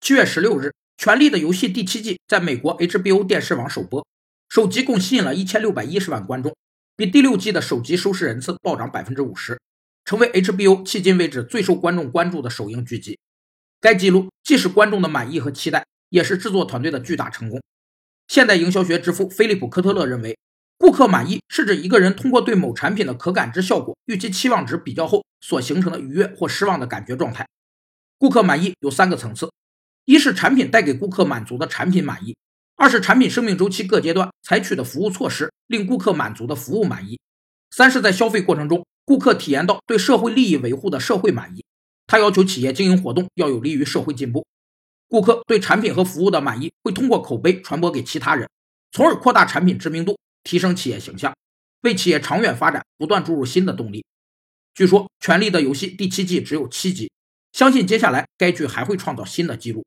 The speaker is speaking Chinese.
七月十六日，《权力的游戏》第七季在美国 HBO 电视网首播，首集共吸引了一千六百一十万观众，比第六季的首集收视人次暴涨百分之五十，成为 HBO 迄今为止最受观众关注的首映剧集。该记录既是观众的满意和期待，也是制作团队的巨大成功。现代营销学之父菲利普·科特勒认为，顾客满意是指一个人通过对某产品的可感知效果预期期望值比较后所形成的愉悦或失望的感觉状态。顾客满意有三个层次：一是产品带给顾客满足的产品满意；二是产品生命周期各阶段采取的服务措施令顾客满足的服务满意；三是，在消费过程中，顾客体验到对社会利益维护的社会满意。他要求企业经营活动要有利于社会进步。顾客对产品和服务的满意会通过口碑传播给其他人，从而扩大产品知名度，提升企业形象，为企业长远发展不断注入新的动力。据说《权力的游戏》第七季只有七集，相信接下来该剧还会创造新的纪录。